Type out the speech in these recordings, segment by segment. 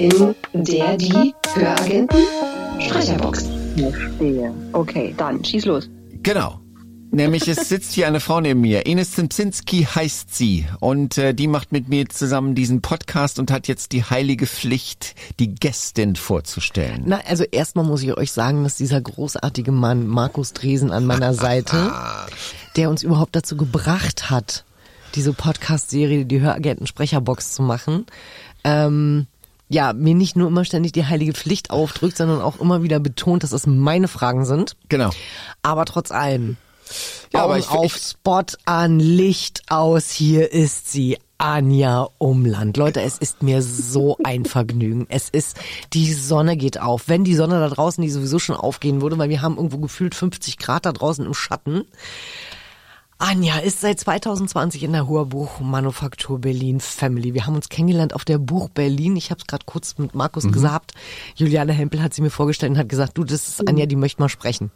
in der die Höragenten Sprecherbox. Verstehe. Okay, dann schieß los. Genau. Nämlich es sitzt hier eine Frau neben mir. Ines Zimzinski heißt sie und äh, die macht mit mir zusammen diesen Podcast und hat jetzt die heilige Pflicht, die Gästin vorzustellen. Na, also erstmal muss ich euch sagen, dass dieser großartige Mann Markus Dresen an meiner Seite, der uns überhaupt dazu gebracht hat, diese Podcast-Serie, die Höragenten Sprecherbox zu machen, ähm, ja, mir nicht nur immer ständig die heilige Pflicht aufdrückt, sondern auch immer wieder betont, dass es meine Fragen sind. Genau. Aber trotz allem. Ja, aber ich- auf ich- Spot an, Licht aus, hier ist sie. Anja Umland. Leute, es ist mir so ein Vergnügen. Es ist, die Sonne geht auf. Wenn die Sonne da draußen, die sowieso schon aufgehen würde, weil wir haben irgendwo gefühlt 50 Grad da draußen im Schatten. Anja ist seit 2020 in der Hörbuchmanufaktur Berlin Family. Wir haben uns kennengelernt auf der Buch Berlin. Ich habe es gerade kurz mit Markus Mhm. gesagt. Juliane Hempel hat sie mir vorgestellt und hat gesagt, du, das ist Anja, die möchte mal sprechen.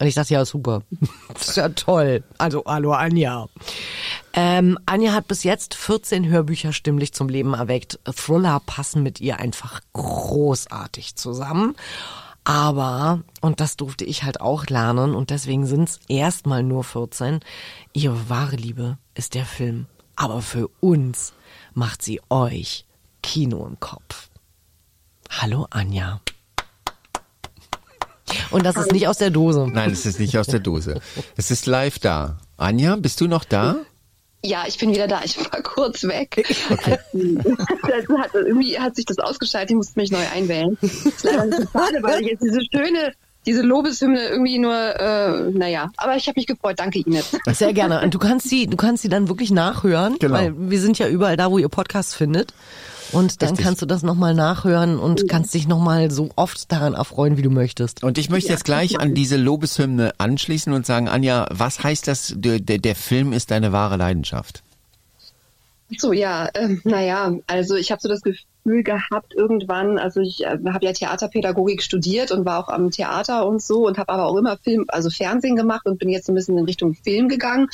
Und ich dachte, ja, super. Das ist ja toll. Also, hallo Anja. Ähm, Anja hat bis jetzt 14 Hörbücher stimmlich zum Leben erweckt. Thriller passen mit ihr einfach großartig zusammen. Aber, und das durfte ich halt auch lernen, und deswegen sind's erstmal nur 14, ihre wahre Liebe ist der Film. Aber für uns macht sie euch Kino im Kopf. Hallo Anja. Und das ist nicht aus der Dose. Nein, es ist nicht aus der Dose. Es ist live da. Anja, bist du noch da? Ja, ich bin wieder da. Ich war kurz weg. Das hat, irgendwie hat sich das ausgeschaltet. Ich musste mich neu einwählen. Das ist leider schade, weil ich jetzt diese schöne, diese Lobeshymne irgendwie nur, äh, naja. Aber ich habe mich gefreut. Danke, Ines. Sehr gerne. Und du kannst sie, du kannst sie dann wirklich nachhören, Genau. weil wir sind ja überall da, wo ihr Podcast findet. Und dann Richtig. kannst du das nochmal nachhören und kannst dich nochmal so oft daran erfreuen, wie du möchtest. Und ich möchte jetzt gleich an diese Lobeshymne anschließen und sagen, Anja, was heißt das, der, der, der Film ist deine wahre Leidenschaft? So, ja, ähm, naja, also ich habe so das Gefühl gehabt irgendwann, also ich äh, habe ja Theaterpädagogik studiert und war auch am Theater und so und habe aber auch immer Film, also Fernsehen gemacht und bin jetzt ein bisschen in Richtung Film gegangen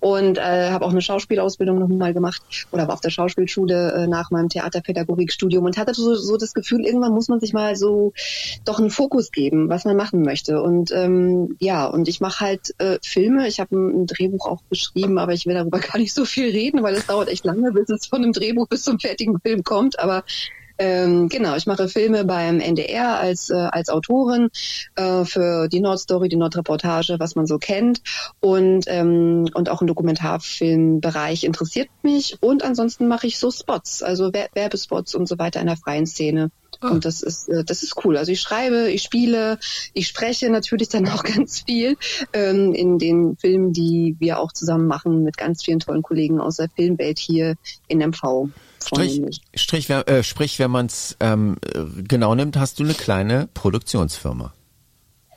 und äh, habe auch eine Schauspielausbildung nochmal gemacht oder war auf der Schauspielschule äh, nach meinem Theaterpädagogikstudium und hatte so, so das Gefühl, irgendwann muss man sich mal so doch einen Fokus geben, was man machen möchte. Und ähm, ja, und ich mache halt äh, Filme. Ich habe ein, ein Drehbuch auch geschrieben, aber ich will darüber gar nicht so viel reden, weil es dauert echt lange, bis es von einem Drehbuch bis zum fertigen Film kommt. Aber ähm, genau, ich mache Filme beim NDR als, äh, als Autorin äh, für die Nordstory, die Nordreportage, was man so kennt. Und, ähm, und auch im Dokumentarfilmbereich interessiert mich. Und ansonsten mache ich so Spots, also Wer Werbespots und so weiter in der freien Szene. Und das ist, äh, das ist cool. Also ich schreibe, ich spiele, ich spreche natürlich dann auch ganz viel ähm, in den Filmen, die wir auch zusammen machen mit ganz vielen tollen Kollegen aus der Filmwelt hier in MV. Strich. Strich, äh, sprich, wenn man es ähm, äh, genau nimmt, hast du eine kleine Produktionsfirma.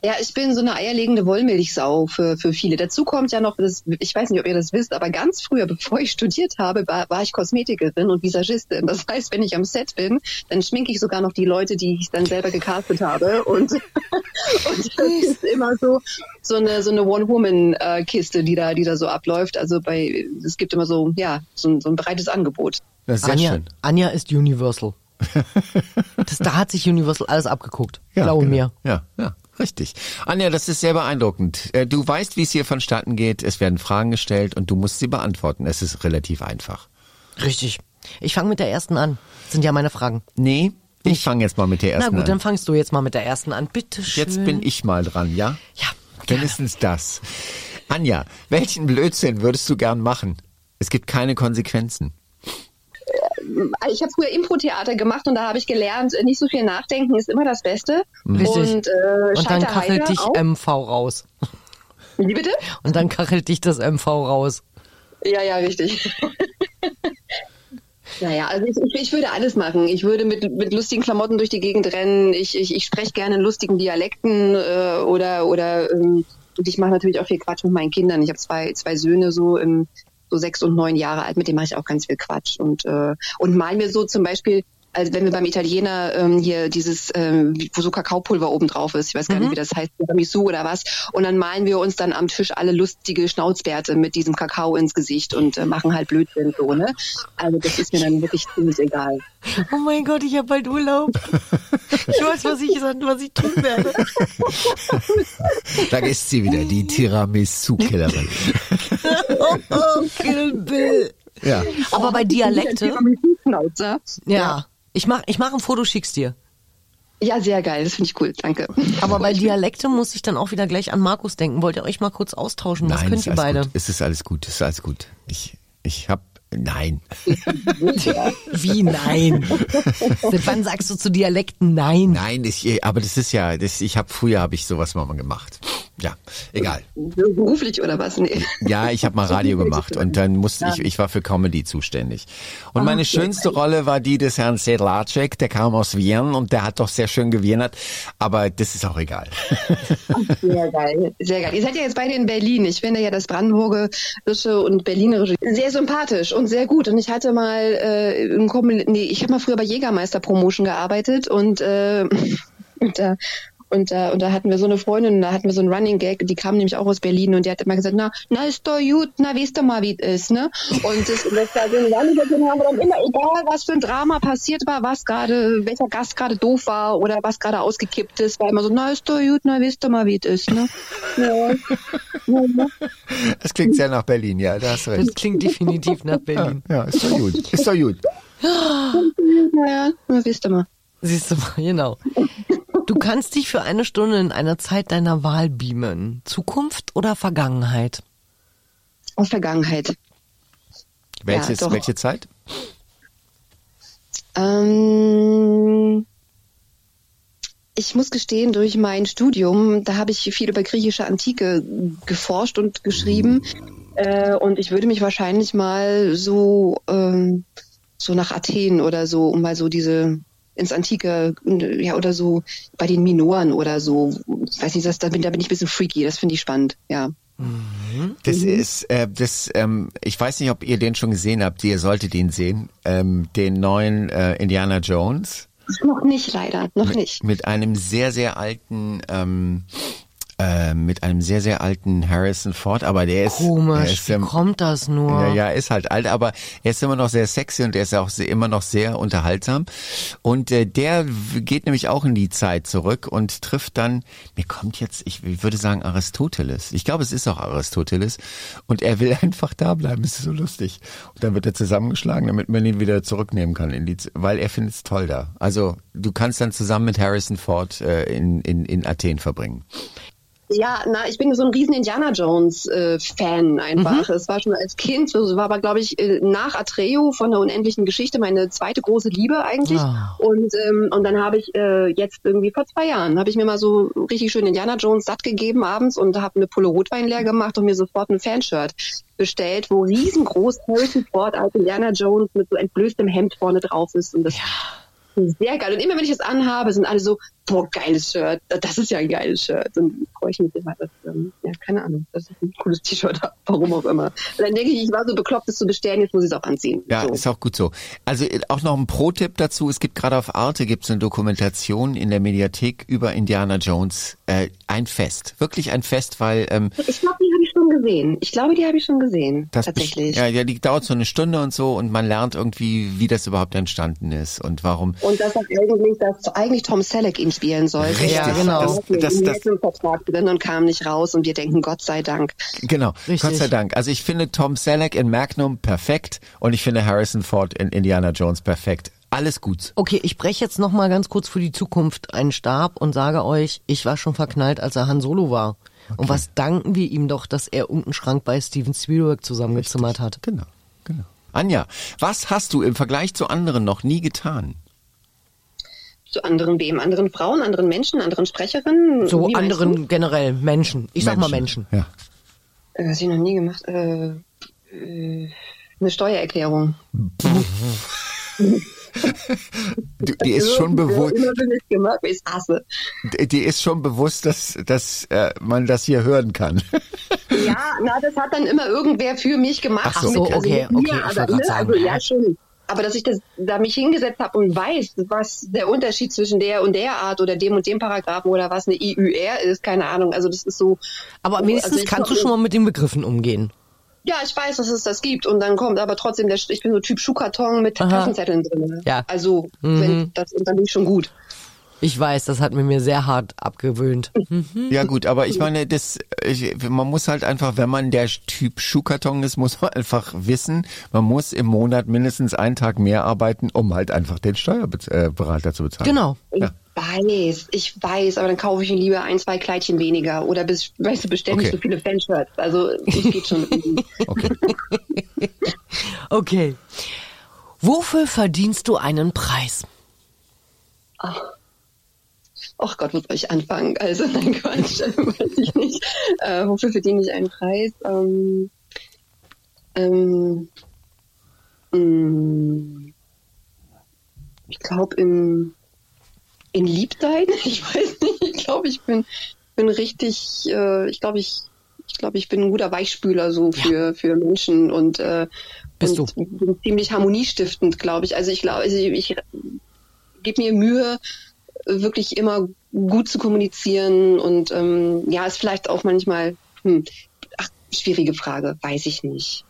Ja, ich bin so eine eierlegende Wollmilchsau für, für viele. Dazu kommt ja noch, das, ich weiß nicht, ob ihr das wisst, aber ganz früher, bevor ich studiert habe, war, war ich Kosmetikerin und Visagistin. Das heißt, wenn ich am Set bin, dann schminke ich sogar noch die Leute, die ich dann selber gecastet habe. Und, und das ist immer so, so eine, so eine One-Woman-Kiste, die da, die da so abläuft. Also bei, es gibt immer so, ja, so ein, so ein breites Angebot. Das ist sehr Anja, schön. Anja ist Universal. das, da hat sich Universal alles abgeguckt. Ja, Glaube genau. mir. Ja, ja, richtig. Anja, das ist sehr beeindruckend. Äh, Du weißt, wie es hier vonstatten geht. Es werden Fragen gestellt und du musst sie beantworten. Es ist relativ einfach. Richtig. Ich fange mit der ersten an. Das sind ja meine Fragen. Nee, ich fange jetzt mal mit der Na ersten gut, dann an. fangst du jetzt mal mit der ersten an. Bitte schön. Jetzt bin ich mal dran, ja? Ja, gerne. Wenigstens das. Anja, welchen Blödsinn würdest du gern machen? Es gibt keine Konsequenzen. Ich habe früher Impro-Theater gemacht und da habe ich gelernt, nicht so viel nachdenken ist immer das Beste. Richtig. Und, äh, Und dann kachelt dich auch. MV raus. Wie bitte? Und dann kachelt dich das MV raus. Ja, ja, richtig. Naja, also ich, ich, ich würde alles machen. Ich würde mit, mit lustigen Klamotten durch die Gegend rennen. Ich, ich, ich spreche gerne in lustigen Dialekten äh, oder oder ähm, und ich mache natürlich auch viel Quatsch mit meinen Kindern. Ich habe zwei zwei Söhne so im so sechs und neun Jahre alt. Mit denen mache ich auch ganz viel Quatsch und äh, und mal mir so zum Beispiel Also wenn wir beim Italiener ähm, hier dieses, ähm, wo so Kakaopulver oben drauf ist, ich weiß gar Mhm. nicht, wie das heißt, Tiramisu oder was. Und dann malen wir uns dann am Tisch alle lustige Schnauzbärte mit diesem Kakao ins Gesicht und äh, machen halt Blödsinn so, ne? Also das ist mir dann wirklich ziemlich egal. Oh mein Gott, ich habe bald Urlaub. Ich weiß, was ich, was ich tun werde. Da ist sie wieder, die Tiramisu-Killerin. Oh, Kill Bill. Ja. Aber bei Dialekte, Tiramisu-Schnauzer. ja. Ich mach, ich mach ein Foto, schick's dir. Ja, sehr geil, das finde ich cool, danke. Aber bei Dialekte muss ich dann auch wieder gleich an Markus denken. Wollt ihr euch mal kurz austauschen? Was Nein, könnt ist ihr beide? Gut. Es ist alles gut, es ist alles gut. Ich, ich hab, nein. Wie nein? Seit wann sagst du zu Dialekten nein? Nein, ich, aber das ist ja, das, ich habe früher habe ich sowas mal gemacht. Ja, egal. Beruflich oder was? Nee. Ja, ich habe mal Radio gemacht und dann musste ich, ich war für Comedy zuständig. Und meine schönste Rolle war die des Herrn Sedlacek, der kam aus Wien und der hat doch sehr schön gewienert, aber das ist auch egal. Sehr geil. Sehr geil. Ihr seid ja jetzt beide in Berlin. Ich finde ja das Brandenburgerische und Berlinerische sehr sympathisch und sehr gut. Und ich hatte mal äh, im nee, ich habe mal früher bei Jägermeister Promotion gearbeitet und äh, und da und da, und da hatten wir so eine Freundin, und da hatten wir so einen Running Gag, die kam nämlich auch aus Berlin und die hat immer gesagt, na, na ist doch gut, na weißt du mal, wie es ist, ne? Und das, das war so ein Running Gag, den haben wir dann immer, egal was für ein Drama passiert war, was gerade, welcher Gast gerade doof war oder was gerade ausgekippt ist, war immer so, na ist doch gut, na weißt du mal, wie es ist, ne? Ja. Ja. Das klingt sehr nach Berlin, ja, da hast du Das recht. klingt definitiv nach Ja, Berlin. ja, ist doch gut. Ist doch gut. Naja, na weißt du mal. Siehst du mal, genau. Du kannst dich für eine Stunde in einer Zeit deiner Wahl beamen. Zukunft oder Vergangenheit? Aus Vergangenheit. Welches, doch. welche Zeit? Ähm, ich muss gestehen, durch mein Studium, da habe ich viel über griechische Antike geforscht und geschrieben. Äh, und ich würde mich wahrscheinlich mal so, ähm, so nach Athen oder so, um mal so diese ins Antike, ja, oder so bei den Minoren oder so. Ich weiß nicht, das, da, bin, da bin ich ein bisschen freaky, das finde ich spannend, ja. Das ist, äh, das, ähm, ich weiß nicht, ob ihr den schon gesehen habt. Ihr solltet ihn sehen. Ähm, den neuen äh, Indiana Jones Noch nicht, leider, noch nicht. mit einem sehr, sehr alten, ähm, äh, mit einem sehr, sehr alten Harrison Ford. Aber der ist, der Komisch, ist wie ähm, kommt das nur? Ja, ja, ist halt alt, aber er ist immer noch sehr sexy und er ist auch immer noch sehr unterhaltsam. Und äh, der geht nämlich auch in die Zeit zurück und trifft dann, mir kommt jetzt, ich würde sagen Aristoteles. Ich glaube, es ist auch Aristoteles. Und er will einfach da bleiben. Es ist so lustig. Und dann wird er zusammengeschlagen, damit man ihn wieder zurücknehmen kann, in die, weil er findet es toll da. Also du kannst dann zusammen mit Harrison Ford äh, in, in, in Athen verbringen. Ja, na, ich bin so ein riesen Indiana Jones äh, Fan einfach. Es war schon als Kind, so war aber glaube ich äh, nach Atreo von der unendlichen Geschichte meine zweite große Liebe eigentlich. Ah. Und ähm, und dann habe ich äh, jetzt irgendwie vor zwei Jahren habe ich mir mal so richtig schön Indiana Jones satt gegeben abends und habe eine Pulle Rotwein leer gemacht und mir sofort ein Fanshirt bestellt, wo riesengroß Harrison Ford als Indiana Jones mit so entblößtem Hemd vorne drauf ist und das sehr geil. Und immer wenn ich das anhabe, sind alle so, boah, geiles Shirt. Das ist ja ein geiles Shirt. Und freue ich mich immer, dass, ähm, ja, keine Ahnung, dass ich ein cooles T-Shirt habe, warum auch immer. Und dann denke ich, ich war so bekloppt, es zu bestellen, jetzt muss ich es auch anziehen. Ja, so. ist auch gut so. Also äh, auch noch ein Pro-Tipp dazu. Es gibt gerade auf Arte gibt's eine Dokumentation in der Mediathek über Indiana Jones. Äh, ein Fest. Wirklich ein Fest, weil ähm, Ich glaube, die habe ich schon gesehen. Ich glaube, die habe ich schon gesehen. das tatsächlich. Ja, ja, die dauert so eine Stunde und so und man lernt irgendwie, wie das überhaupt entstanden ist und warum. Und dass auch eigentlich, dass eigentlich Tom Selleck ihn spielen sollte. Richtig, Ja, genau. das- das- das- im Vertrag drin und kam nicht raus und wir denken, Gott sei Dank. Genau, Richtig. Gott sei Dank. Also ich finde Tom Selleck in Magnum perfekt und ich finde Harrison Ford in Indiana Jones perfekt. Alles gut. Okay, ich breche jetzt noch mal ganz kurz für die Zukunft einen Stab und sage euch, ich war schon verknallt, als er Han Solo war. Und was danken wir ihm doch, dass er irgendeinen Schrank bei Steven Spielberg zusammengezimmert hat. Genau, genau. Anja, was hast du im Vergleich zu anderen noch nie getan? Zu anderen wem? Anderen Frauen, anderen Menschen, anderen Sprecherinnen? So Wie anderen generell Menschen. Ich sag mal Menschen. Ja. du? Äh, Was ich noch nie gemacht äh, äh, eine Steuererklärung. Du, die ist schon bewusst, die ist schon bewusst, dass, dass äh, man das hier hören kann. Ja, na, das hat dann immer irgendwer für mich gemacht. Ach so, Mit- okay. okay, mit okay, mir, ich aber, ne, sagen, also ja schon. Aber dass ich das, da mich hingesetzt habe und weiß, was der Unterschied zwischen der und der Art oder dem und dem Paragraphen oder was eine IÜR ist, keine Ahnung. Also das ist so. Aber wenigstens also kannst du schon mal mit den Begriffen umgehen. Ja, ich weiß, dass es das gibt und dann kommt aber trotzdem der, ich bin so Typ Schuhkarton mit Aha. Kassenzetteln drin. Ja. Also, Mhm. wenn, das, dann bin ich schon gut. Ich weiß, das hat mir mir sehr hart abgewöhnt. Ja gut, aber ich meine, das, ich, man muss halt einfach, wenn man der Typ Schuhkarton ist, muss man einfach wissen, man muss im Monat mindestens einen Tag mehr arbeiten, um halt einfach den Steuerberater zu bezahlen. Genau. Ich Ja. weiß, ich weiß, aber dann kaufe ich mir lieber ein, zwei Kleidchen weniger oder bis, weißt du, bestell nicht Okay. so viele Fanshirts. Also, ich geht schon irgendwie. Okay. Okay. Wofür verdienst du einen Preis? Ach Gott, wo soll ich anfangen? Also, nein, Quatsch, weiß ich nicht. Äh, wofür verdiene ich einen Preis? Ähm, ähm, mh, ich glaube, in, in Liebsein, ich weiß nicht, ich glaube, ich bin, bin richtig, äh, ich glaube, ich, ich glaube, ich bin ein guter Weichspüler so für, für Menschen und, äh, Bist und bin ziemlich harmoniestiftend, glaube ich. Also ich glaube, also ich, ich gebe mir Mühe, wirklich immer gut zu kommunizieren und ähm, ja, ist vielleicht auch manchmal, hm, ach, schwierige Frage, weiß ich nicht.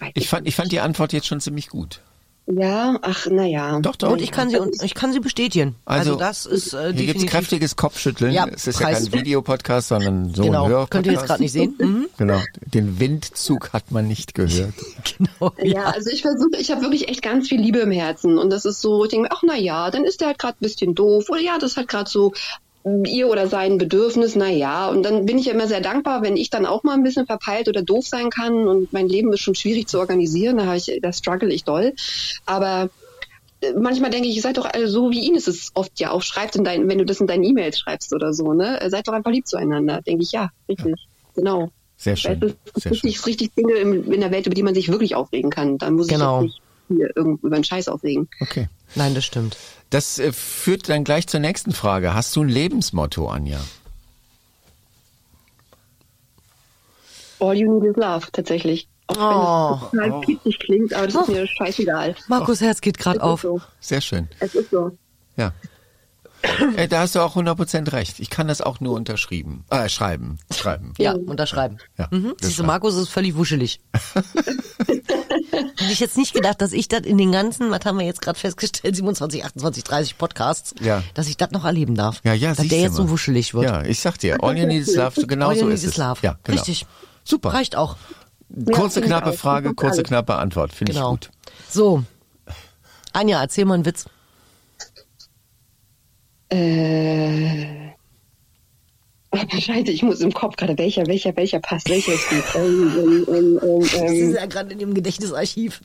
Weiß Ich fand, ich fand die Antwort jetzt schon ziemlich gut. Ja, ach, naja. Doch, doch. Und ich kann sie, ich kann sie bestätigen. Also, Also, das ist äh, Hier gibt's definitiv. kräftiges Kopfschütteln. Ja, es ist ja Preis. kein Videopodcast, sondern so Genau. ein Hörpodcast. Könnt ihr jetzt gerade nicht sehen? Mhm. Genau. Den Windzug hat man nicht gehört. Genau. Ja, also ich versuche, ich habe wirklich echt ganz viel Liebe im Herzen und das ist so, ich denke mir, ach na ja, dann ist der halt gerade ein bisschen doof oder ja, das ist halt gerade so ihr oder sein Bedürfnis, na ja, und dann bin ich ja immer sehr dankbar, wenn ich dann auch mal ein bisschen verpeilt oder doof sein kann und mein Leben ist schon schwierig zu organisieren, da habe ich, da struggle ich doll, aber äh, manchmal denke ich, ihr seid doch alle so wie Ines es oft ja auch schreibt in deinen, wenn du das in deinen E-Mails schreibst oder so, ne, seid doch einfach lieb zueinander, denke ich, ja, richtig, genau. Sehr Weil schön. es ist Sehr schön. richtig, richtig Dinge in, in der Welt, über die man sich wirklich aufregen kann. Da muss Genau. ich nicht hier irgendwo über einen Scheiß aufregen. Okay. Nein, das stimmt. Das äh, führt dann gleich zur nächsten Frage. Hast du ein Lebensmotto, Anja? All you need is love, tatsächlich. Auch Oh. wenn es total pitzig klingt, aber das ist mir scheißegal. Markus Herz geht gerade auf. so. Sehr schön. Es ist so. Ja. Äh, Da hast du auch 100% recht. Ich kann das auch nur unterschrieben. Äh, schreiben. Schreiben. Ja, unterschreiben. Ja, Mhm. Siehst du. Markus ist völlig wuschelig. Hätte ich jetzt nicht gedacht, dass ich das in den ganzen, was haben wir jetzt gerade festgestellt, 27, 28, 30 Podcasts, Ja. dass ich das noch erleben darf. Ja, ja, Dass der jetzt mal. so wuschelig wird. Ja, ich sag dir, all you need is love, so genau All you so need ist is es. love. Ja, genau. Richtig. Super. Reicht auch. Kurze, ich knappe auch. Frage, kurze, knappe Antwort. Finde ich Genau. gut. So. Anja, erzähl mal einen Witz. Äh. Scheiße, ich muss im Kopf gerade, welcher, welcher, welcher passt, welcher ist gut. Ähm, ähm, ähm, Das ähm, ist ja gerade in dem Gedächtnisarchiv.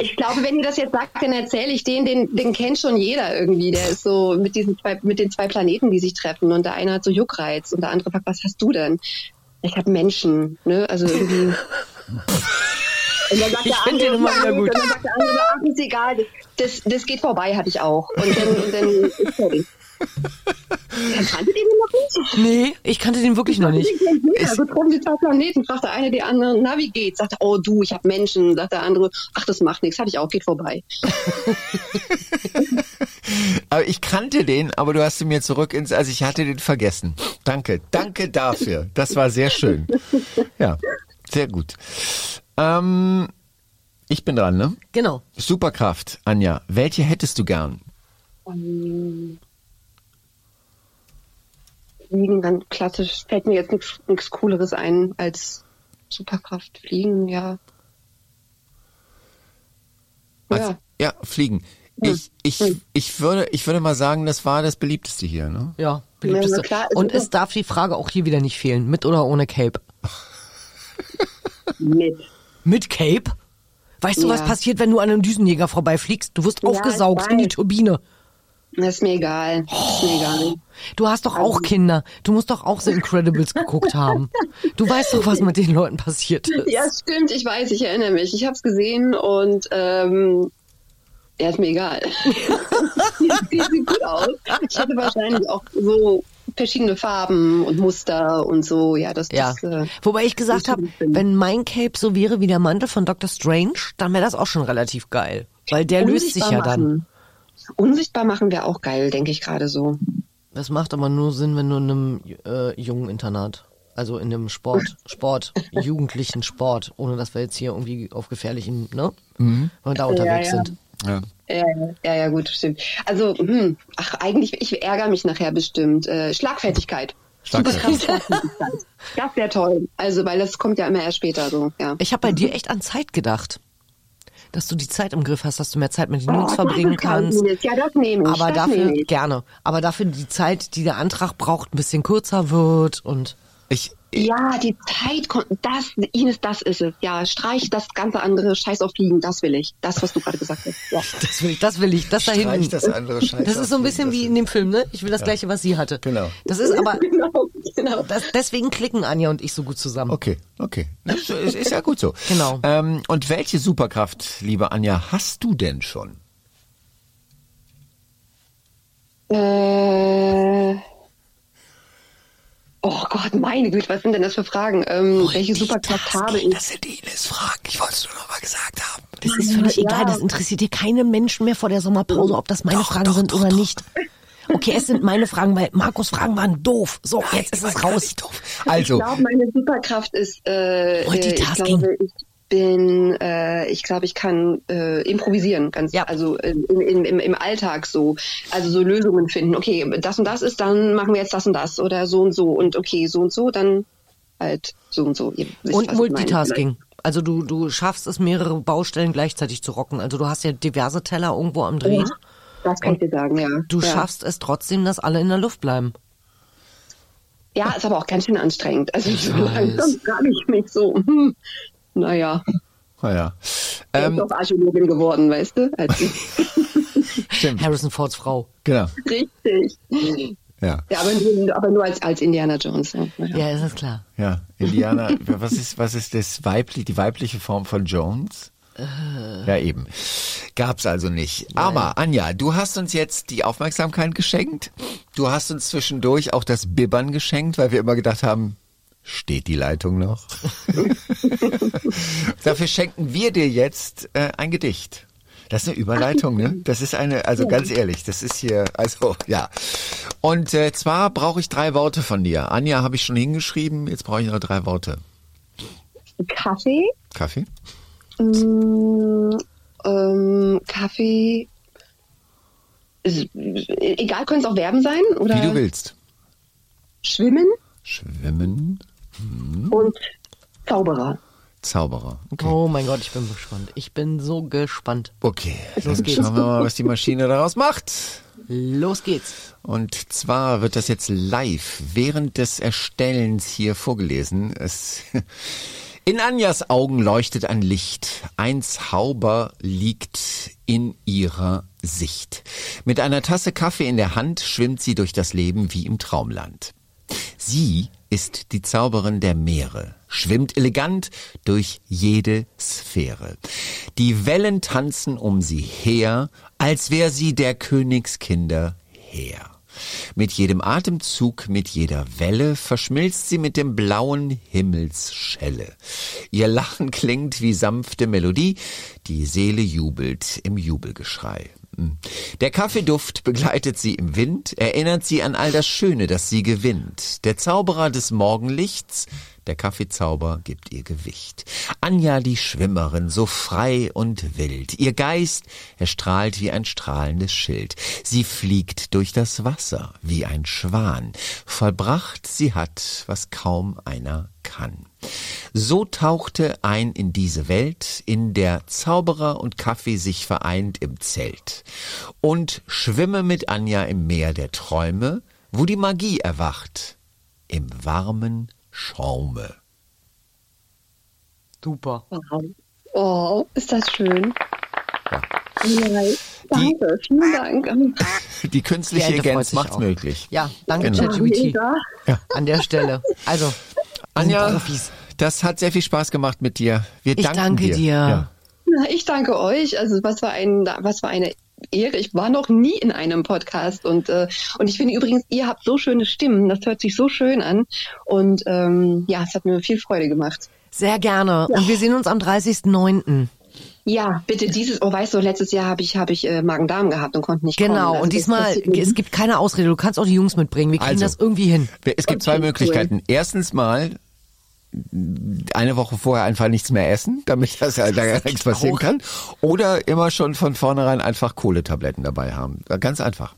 Ich glaube, wenn ihr das jetzt sagt, dann erzähle ich den, den, den kennt schon jeder irgendwie. Der ist so mit diesen zwei, mit den zwei Planeten, die sich treffen. Und der eine hat so Juckreiz und der andere fragt, was hast du denn? Ich habe Menschen, ne? Also irgendwie. Und dann sagt Ich der find den immer wieder gut. Und dann sagt der andere, ist egal, das, das geht vorbei, hatte ich auch. Und dann, und dann ist fertig. Dann kanntet ihr den noch nicht? Nee, ich kannte den wirklich noch nicht. Also drum die zwei Planeten, fragt der eine die andere, na wie geht's? Sagt er, oh du, ich habe Menschen. Sagt der andere, ach das macht nichts, hatte ich auch, geht vorbei. Aber ich kannte den, aber du hast ihn mir zurück ins, also ich hatte den vergessen. Danke, danke dafür. Das war sehr schön. Ja, sehr gut. Ähm, ich bin dran, ne? Genau. Superkraft, Anja. Welche hättest du gern? Fliegen, dann klassisch, fällt mir jetzt nichts Cooleres ein als Superkraft. Fliegen, ja. Als, Ja. ja, fliegen. Ich, ich, ich würde, ich würde mal sagen, das war das beliebteste hier, ne? Ja, beliebteste. Ja, klar, es Und ist es darf die Frage auch hier wieder nicht fehlen. Mit oder ohne Cape? Mit. Mit Cape? Weißt du, was Ja. passiert, wenn du an einem Düsenjäger vorbeifliegst? Du wirst Ja, aufgesaugt in die. Turbine. Das ist mir egal. Ist mir egal. Du hast doch auch Kinder. Du musst doch auch The Incredibles geguckt haben. Du weißt doch, was mit den Leuten passiert ist. Ja, stimmt, ich weiß, ich erinnere mich. Ich habe es gesehen und ähm, ja, ist mir egal. die sieht gut aus. Ich hätte wahrscheinlich auch so verschiedene Farben und Muster und so. Ja, das, Ja. das äh, Wobei ich gesagt habe, wenn mein Cape so wäre wie der Mantel von Dr. Strange, dann wäre das auch schon relativ geil. Weil der löst sich ja dann. machen. Unsichtbar machen wäre auch geil, denke ich gerade so. Das macht aber nur Sinn, wenn du in einem äh, jungen Internat, also in einem Sport, Sport, jugendlichen Sport, ohne dass wir jetzt hier irgendwie auf gefährlichen, ne? Wenn wir da unterwegs ja. sind. Ja. Ja, ja, ja, gut, stimmt. Also, hm, ach, eigentlich, ich ärgere mich nachher bestimmt. Äh, Schlagfertigkeit. Schlagfertigkeit. Das wäre toll. Also, weil das kommt ja immer erst später so, ja. Ich habe bei dir echt an Zeit gedacht. Dass du die Zeit im Griff hast, dass du mehr Zeit mit den Jungs Oh, verbringen kannst. Ja, das nehme ich. Aber das dafür nehme ich. gerne. Aber dafür die Zeit, die der Antrag braucht, ein bisschen kürzer wird und Ich, Ja, die Zeit, das, Ines, das ist es. Ja, streich das ganze andere, scheiß auf Fliegen, das will ich. Das, was du gerade gesagt hast. Ja. das will ich, das will ich, das da Streich hinten. das andere Scheiß Das ist so ein bisschen wie in dem Film, ne? Ich will das gleiche, was sie hatte. Genau. Das ist aber, Genau, genau. das, deswegen klicken Anja und ich so gut zusammen. Okay, okay. Das ist, ist ja gut so. Genau. Ähm, und welche Superkraft, liebe Anja, hast du denn schon? Äh, oh Gott, meine Güte, was sind denn das für Fragen? Ähm, welche Superkraft habe ich? Das sind Ines Fragen. Ich wollte es nur noch mal gesagt haben. Das ist völlig Ja. egal, das interessiert hier keine Menschen mehr vor der Sommerpause, ob das meine Doch, Fragen doch, sind doch, oder nicht. Okay, es sind meine Fragen, weil Markus Fragen waren doof. So, jetzt ist es raus. doof. Ich Also, glaube, meine Superkraft ist, äh, äh, ich Multitasking. glaube, ich bin, äh, ich glaube, ich kann äh, improvisieren, ganz, Ja. also in, in, im, im Alltag so, also so Lösungen finden. Okay, das und das ist, dann machen wir jetzt das und das oder so und so und okay, so und so, dann halt so und so. Wisst, Und ich. Multitasking. Also du, du schaffst es, mehrere Baustellen gleichzeitig zu rocken. Also du hast ja diverse Teller irgendwo am Dreh. Ja, das kann ich dir sagen, ja. Du ja. schaffst es trotzdem, dass alle in der Luft bleiben. Ja, ist aber auch ganz schön anstrengend. Also so weiß. langsam frage ich mich so, hm, naja, naja. ich Ähm, bin doch Archäologin geworden, weißt du? Stimmt, Harrison Fords Frau. genau. richtig. Ja, Ja, aber nur, aber nur als, als Indiana Jones. Ja. Naja. Ja, ist das klar. ja. Indiana, was ist, was ist das weibliche, die weibliche Form von Jones? Ja, eben. Gab's also nicht. Aber Anja, du hast uns jetzt die Aufmerksamkeit geschenkt. Du hast uns zwischendurch auch das Bibbern geschenkt, weil wir immer gedacht haben, steht die Leitung noch? Dafür schenken wir dir jetzt äh, ein Gedicht. Das ist eine Überleitung, ne? Das ist eine, also ganz ehrlich, das ist hier, also ja. Und äh, zwar brauche ich drei Worte von dir. Anja habe ich schon hingeschrieben, jetzt brauche ich noch drei Worte. Kaffee, Kaffee? mm, ähm, Kaffee, egal, können es auch Verben sein oder Wie du willst. Schwimmen Schwimmen, und Zauberer. Zauberer. Okay. Oh mein Gott, ich bin gespannt. Ich bin so gespannt. Okay, Los geht's. schauen wir mal, was die Maschine daraus macht. Los geht's. Und zwar wird das jetzt live während des Erstellens hier vorgelesen. Es in Anjas Augen leuchtet ein Licht. Ein Zauber liegt in ihrer Sicht. Mit einer Tasse Kaffee in der Hand schwimmt sie durch das Leben wie im Traumland. Sie ist die Zauberin der Meere, schwimmt elegant durch jede Sphäre. Die Wellen tanzen um sie her, als wär sie der Königskinder Heer. Mit jedem Atemzug, mit jeder Welle verschmilzt sie mit dem blauen Himmelsschelle. Ihr Lachen klingt wie sanfte Melodie, die Seele jubelt im Jubelgeschrei. Hm. Der Kaffeeduft begleitet sie im Wind, erinnert sie an all das Schöne, das sie gewinnt. Der Zauberer des Morgenlichts, der Kaffeezauber gibt ihr Gewicht. Anja die Schwimmerin, so frei und wild. Ihr Geist, er strahlt wie ein strahlendes Schild. Sie fliegt durch das Wasser wie ein Schwan. Vollbracht sie hat, was kaum einer kann. So tauchte ein in diese Welt, in der Zauberer und Kaffee sich vereint im Zelt. Und schwimme mit Anja im Meer der Träume, wo die Magie erwacht, im warmen Schaume. Super. Wow. Oh, ist das schön. Ja. Ja, danke, vielen Dank. Die Die künstliche freut Intelligenz auch. möglich. Ja, danke Genau. ChatGPT. Ja. An der Stelle. Also, Anja, Profis. das hat sehr viel Spaß gemacht mit dir. Wir Ich danken danke dir. dir. Ja. Ich danke euch. Also was war ein, was war eine Ehre. Ich war noch nie in einem Podcast und äh, und ich finde übrigens, ihr habt so schöne Stimmen. Das hört sich so schön an und ähm, ja, es hat mir viel Freude gemacht. Sehr gerne. Und wir sehen uns am 30.09. Ja, bitte dieses, oh weißt du, letztes Jahr habe ich, habe ich äh, Magen-Darm gehabt und konnte nicht kommen. Genau, Also und diesmal, es gibt keine Ausrede, du kannst auch die Jungs mitbringen, wir kriegen Also. das irgendwie hin. Es gibt zwei Okay, Möglichkeiten. Erstens mal eine Woche vorher einfach nichts mehr essen, damit das ja da nichts passieren kann. Oder immer schon von vornherein einfach Kohletabletten dabei haben. Ganz einfach.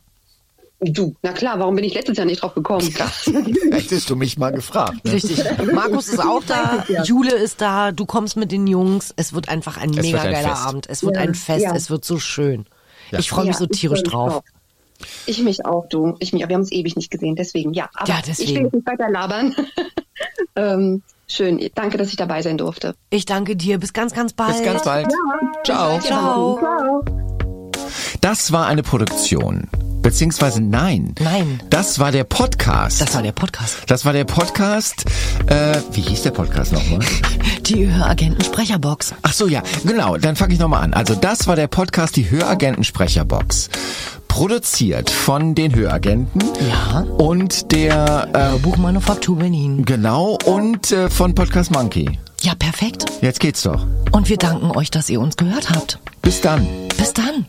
Du, na klar, warum bin ich letztes Jahr nicht drauf gekommen? Hättest du mich mal gefragt. Ne? Richtig. Markus ist auch da, Jule ist da, du kommst mit den Jungs. Es wird einfach ein Es mega ein geiler Fest. Abend. Es wird Ja, ein Fest, ja. es wird so schön. Ich freue mich Ja, so tierisch drauf. auch. Ich mich auch, du. Ich mich. Wir haben uns ewig nicht gesehen, deswegen, ja. Aber Ja, ich will deswegen. jetzt nicht weiter labern. ähm, schön. Danke, dass ich dabei sein durfte. Ich danke dir. Bis ganz, ganz bald. Bis ganz bald. Ciao. Ciao. Ciao. Das war eine Produktion. Beziehungsweise nein. Nein. Das war der Podcast. Das war der Podcast. Das war der Podcast. Äh, wie hieß der Podcast nochmal? Die Höragenten-Sprecherbox. Ach so, ja, genau. Dann fange ich nochmal an. Also das war der Podcast, die Höragenten-Sprecherbox. Produziert von den Höragenten. Ja. Und der, äh, Buchmanufaktur Berlin. genau, und äh, von Podcast Monkey. Ja, perfekt. Jetzt geht's doch. Und wir danken euch, dass ihr uns gehört habt. Bis dann. Bis dann.